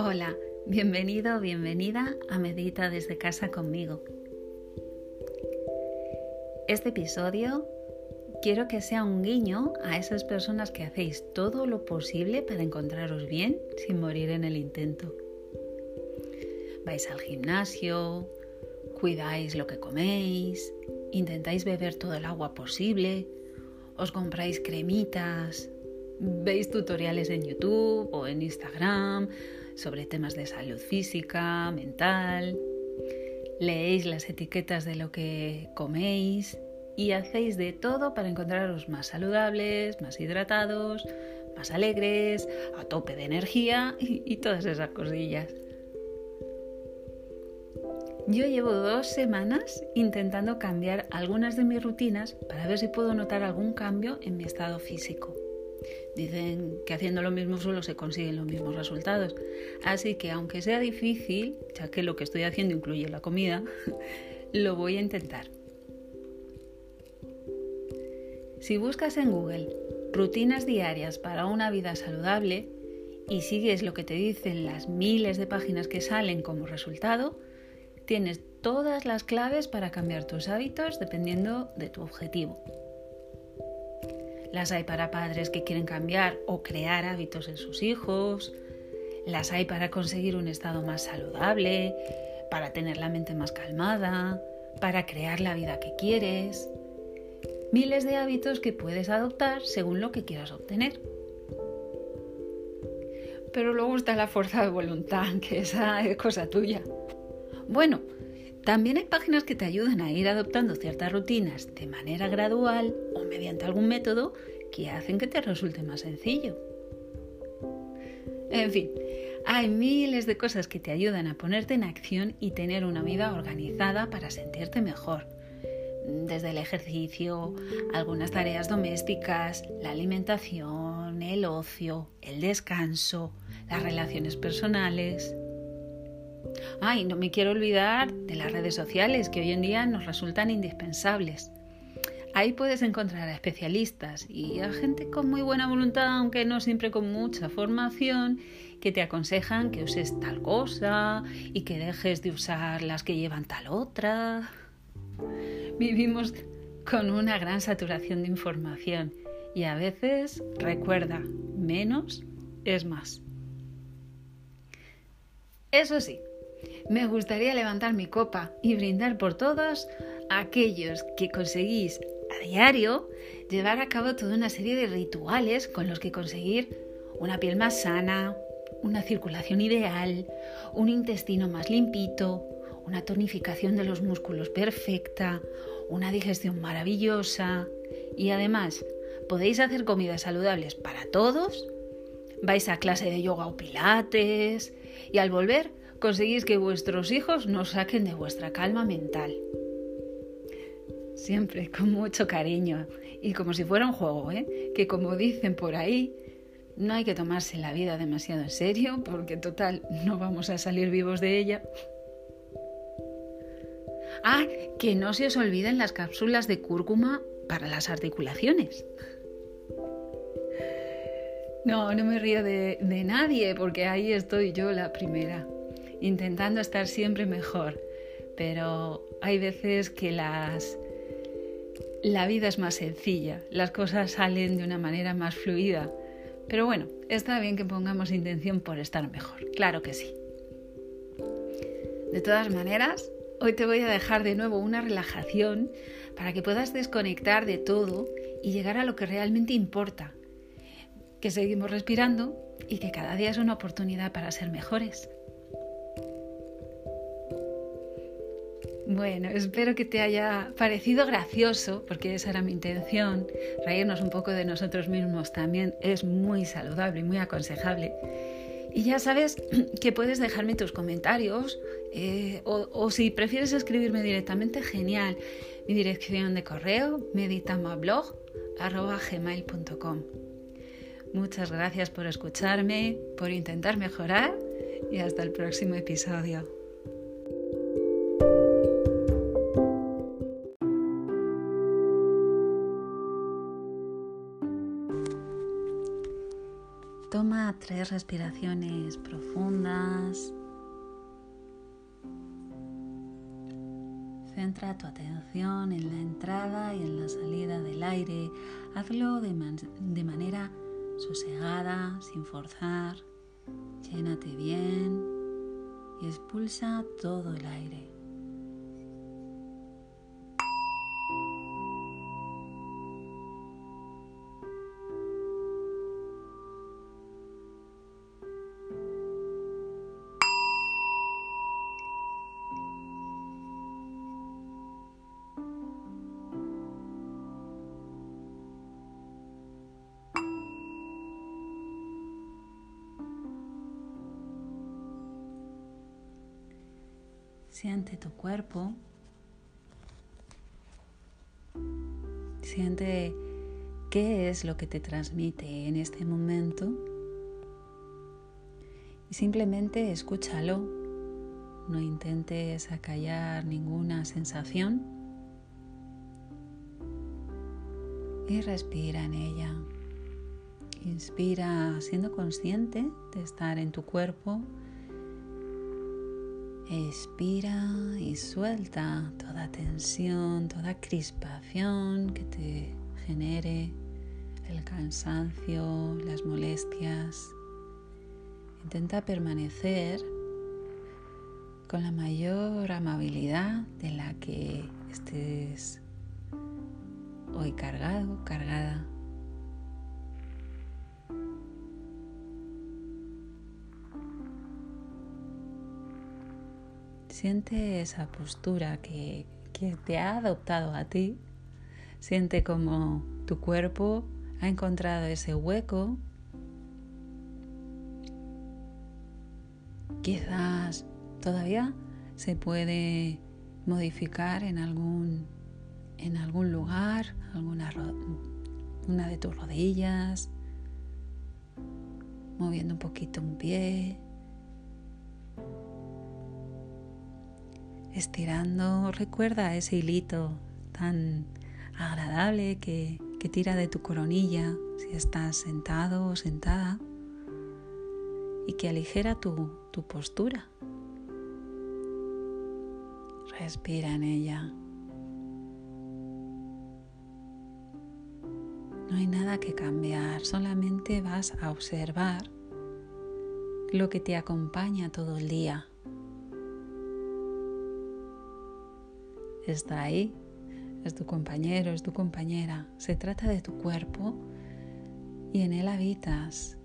Hola, bienvenido o bienvenida a Medita desde casa conmigo. Este episodio quiero que sea un guiño a esas personas que hacéis todo lo posible para encontraros bien sin morir en el intento. Vais al gimnasio, cuidáis lo que coméis, intentáis beber todo el agua posible, os compráis cremitas, veis tutoriales en YouTube o en Instagram sobre temas de salud física, mental, leéis las etiquetas de lo que coméis y hacéis de todo para encontraros más saludables, más hidratados, más alegres, a tope de energía y, todas esas cosillas. Yo llevo dos semanas intentando cambiar algunas de mis rutinas para ver si puedo notar algún cambio en mi estado físico. Dicen que haciendo lo mismo solo se consiguen los mismos resultados. Así que aunque sea difícil, ya que lo que estoy haciendo incluye la comida, lo voy a intentar. Si buscas en Google rutinas diarias para una vida saludable y sigues lo que te dicen las miles de páginas que salen como resultado, tienes todas las claves para cambiar tus hábitos dependiendo de tu objetivo. Las hay para padres que quieren cambiar o crear hábitos en sus hijos. Las hay para conseguir un estado más saludable, para tener la mente más calmada, para crear la vida que quieres. Miles de hábitos que puedes adoptar según lo que quieras obtener. Pero luego está la fuerza de voluntad, que esa es cosa tuya. Bueno, también hay páginas que te ayudan a ir adoptando ciertas rutinas de manera gradual o mediante algún método que hacen que te resulte más sencillo. En fin, hay miles de cosas que te ayudan a ponerte en acción y tener una vida organizada para sentirte mejor. Desde el ejercicio, algunas tareas domésticas, la alimentación, el ocio, el descanso, las relaciones personales. Ay, no me quiero olvidar de las redes sociales que hoy en día nos resultan indispensables. Ahí puedes encontrar a especialistas y a gente con muy buena voluntad, aunque no siempre con mucha formación, que te aconsejan que uses tal cosa y que dejes de usar las que llevan tal otra. Vivimos con una gran saturación de información y a veces, recuerda, menos es más. Eso sí, me gustaría levantar mi copa y brindar por todos aquellos que conseguís a diario llevar a cabo toda una serie de rituales con los que conseguir una piel más sana, una circulación ideal, un intestino más limpito, una tonificación de los músculos perfecta, una digestión maravillosa. Y además podéis hacer comidas saludables para todos, vais a clase de yoga o pilates y al volver conseguís que vuestros hijos nos saquen de vuestra calma mental. Siempre con mucho cariño y como si fuera un juego, ¿eh? que como dicen por ahí, no hay que tomarse la vida demasiado en serio porque total no vamos a salir vivos de ella. Ah, que no se os olviden las cápsulas de cúrcuma para las articulaciones. No, no me río de, de nadie porque ahí estoy yo la primera intentando estar siempre mejor, pero hay veces que las la vida es más sencilla, las cosas salen de una manera más fluida. Pero bueno, está bien que pongamos intención por estar mejor, claro que sí. De todas maneras, hoy te voy a dejar de nuevo una relajación para que puedas desconectar de todo y llegar a lo que realmente importa, que seguimos respirando y que cada día es una oportunidad para ser mejores. Bueno, espero que te haya parecido gracioso, porque esa era mi intención. Reírnos un poco de nosotros mismos también es muy saludable y muy aconsejable. Y ya sabes que puedes dejarme tus comentarios eh, o, si prefieres escribirme directamente, genial. Mi dirección de correo, meditamablog.gmail.com Muchas gracias por escucharme, por intentar mejorar y hasta el próximo episodio. Tres respiraciones profundas. Centra tu atención en la entrada y en la salida del aire. Hazlo de, manera sosegada, sin forzar. Llénate bien y expulsa todo el aire. Siente tu cuerpo. Siente qué es lo que te transmite en este momento. Y simplemente escúchalo. No intentes acallar ninguna sensación. Y respira en ella. Inspira siendo consciente de estar en tu cuerpo Expira y suelta toda tensión, toda crispación que te genere el cansancio, las molestias. Intenta permanecer con la mayor amabilidad de la que estés hoy cargado, cargada. Siente esa postura que, te ha adoptado a ti. Siente como tu cuerpo ha encontrado ese hueco. Quizás todavía se puede modificar en algún, en algún lugar, alguna una de tus rodillas, moviendo un poquito un pie, estirando, recuerda ese hilito tan agradable que, tira de tu coronilla si estás sentado o sentada y que aligera tu, tu postura. Respira en ella. No hay nada que cambiar, solamente vas a observar lo que te acompaña todo el día. Está ahí, es tu compañero, es tu compañera. Se trata de tu cuerpo y en él habitas.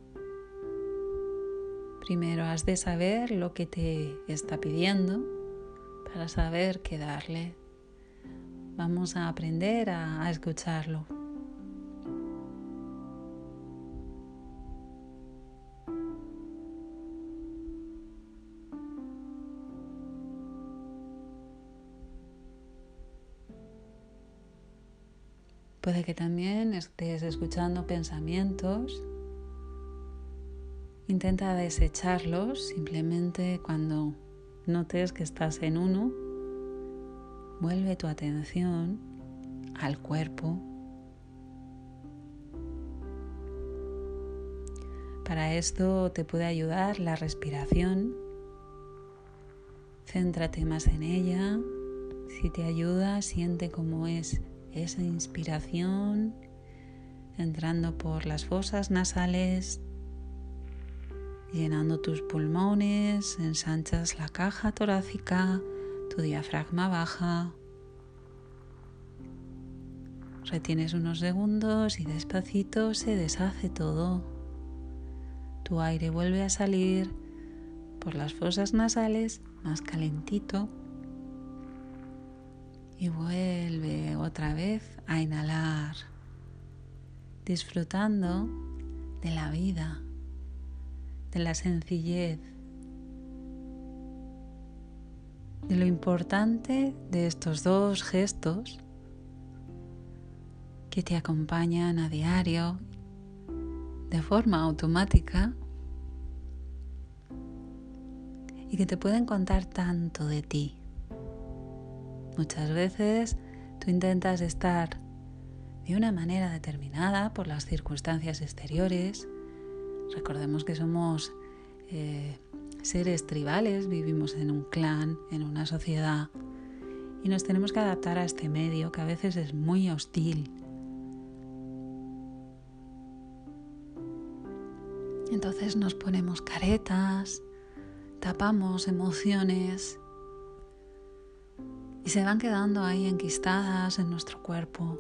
Primero has de saber lo que te está pidiendo para saber qué darle. Vamos a aprender a, a escucharlo. Puede que también estés escuchando pensamientos. Intenta desecharlos simplemente cuando notes que estás en uno. Vuelve tu atención al cuerpo. Para esto te puede ayudar la respiración. Céntrate más en ella. Si te ayuda, siente cómo es esa inspiración entrando por las fosas nasales, llenando tus pulmones, ensanchas la caja torácica, tu diafragma baja. Retienes unos segundos y despacito se deshace todo. Tu aire vuelve a salir por las fosas nasales más calentito y vuelve otra vez a inhalar, disfrutando de la vida, de la sencillez, de lo importante de estos dos gestos que te acompañan a diario de forma automática y que te pueden contar tanto de ti. Muchas veces tú intentas estar de una manera determinada por las circunstancias exteriores, Recordemos que somos eh, seres tribales, vivimos en un clan, en una sociedad y nos tenemos que adaptar a este medio que a veces es muy hostil. Entonces nos ponemos caretas, tapamos emociones y se van quedando ahí enquistadas en nuestro cuerpo.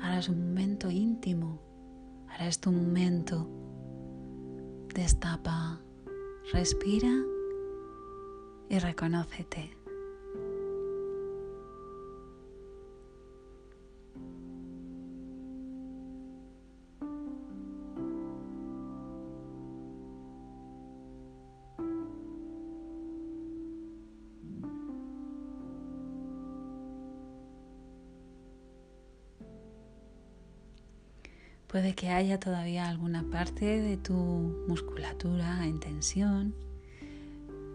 Ahora es un momento íntimo, ahora es tu momento. Destapa, respira y reconócete. Puede que haya todavía alguna parte de tu musculatura en tensión.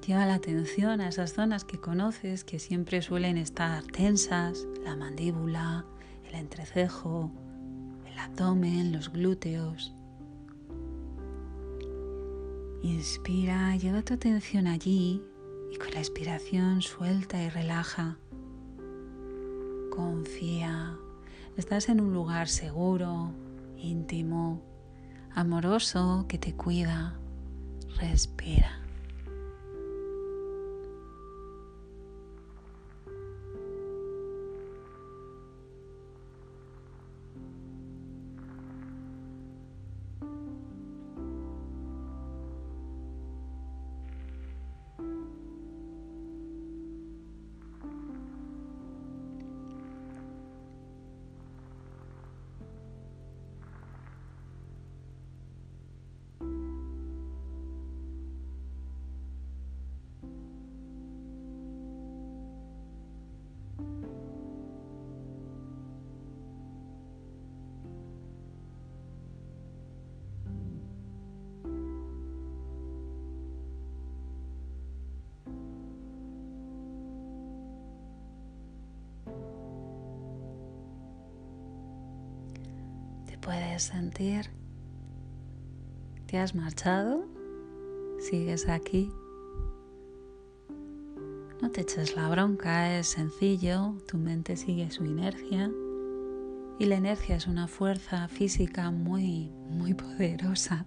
Lleva la atención a esas zonas que conoces que siempre suelen estar tensas, la mandíbula, el entrecejo, el abdomen, los glúteos. Inspira, lleva tu atención allí y con la expiración suelta y relaja. Confía, estás en un lugar seguro, íntimo, amoroso que te cuida. Respira. Puedes sentir. ¿Te has marchado? ¿Sigues aquí? No te eches la bronca, es sencillo, tu mente sigue su inercia y la inercia es una fuerza física muy, muy poderosa.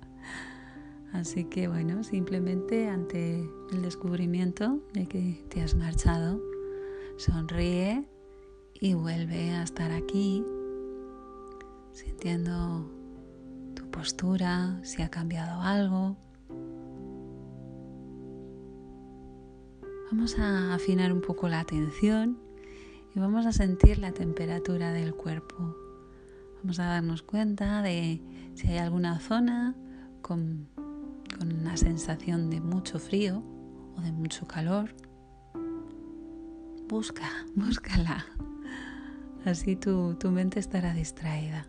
Así que bueno, simplemente ante el descubrimiento de que te has marchado, sonríe y vuelve a estar aquí sintiendo tu postura, si ha cambiado algo. Vamos a afinar un poco la atención y vamos a sentir la temperatura del cuerpo. Vamos a darnos cuenta de si hay alguna zona con, con una sensación de mucho frío o de mucho calor. Busca, búscala. Así tu, tu mente estará distraída.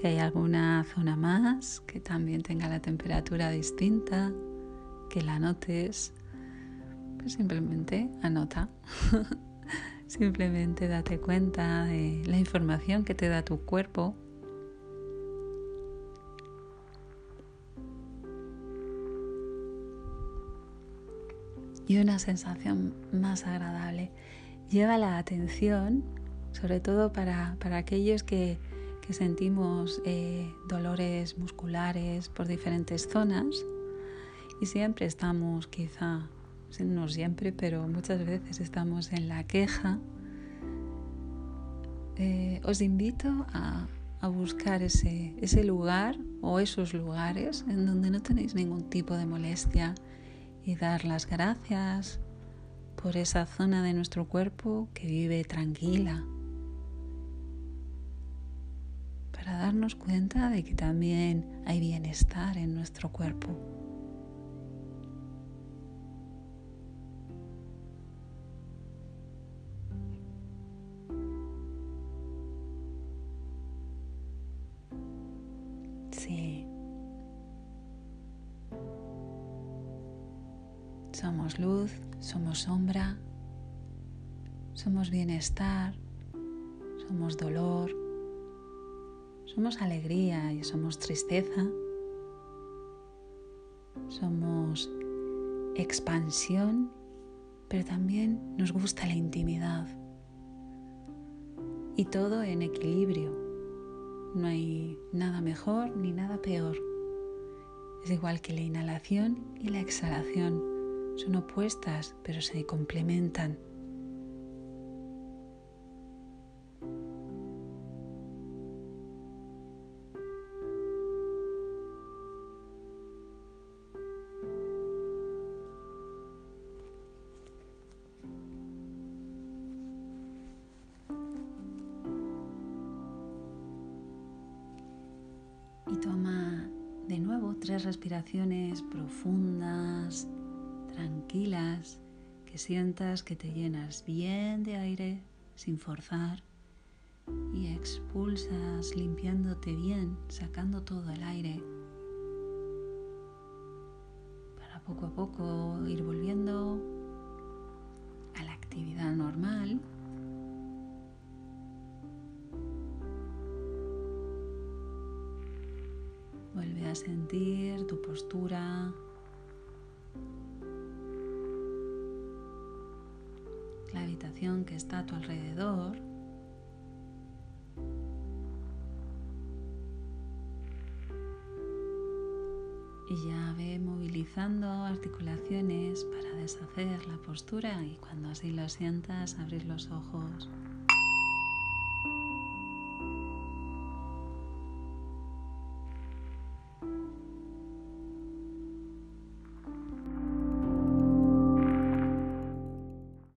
Si hay alguna zona más que también tenga la temperatura distinta, que la notes, pues simplemente anota. simplemente date cuenta de la información que te da tu cuerpo. Y una sensación más agradable. Lleva la atención, sobre todo para, para aquellos que que sentimos eh, dolores musculares por diferentes zonas y siempre estamos quizá, no siempre, pero muchas veces estamos en la queja, eh, os invito a, a buscar ese, ese lugar o esos lugares en donde no tenéis ningún tipo de molestia y dar las gracias por esa zona de nuestro cuerpo que vive tranquila, para darnos cuenta de que también hay bienestar en nuestro cuerpo. Sí. Somos luz, somos sombra, somos bienestar, somos dolor, somos alegría y somos tristeza, somos expansión, pero también nos gusta la intimidad. Y todo en equilibrio. No hay nada mejor ni nada peor. Es igual que la inhalación y la exhalación. Son opuestas, pero se complementan. Respiraciones profundas, tranquilas, que sientas que te llenas bien de aire sin forzar y expulsas limpiándote bien, sacando todo el aire para poco a poco ir volviendo a la actividad normal. A sentir tu postura. La habitación que está a tu alrededor. Y ya ve movilizando articulaciones para deshacer la postura y cuando así lo sientas abrir los ojos.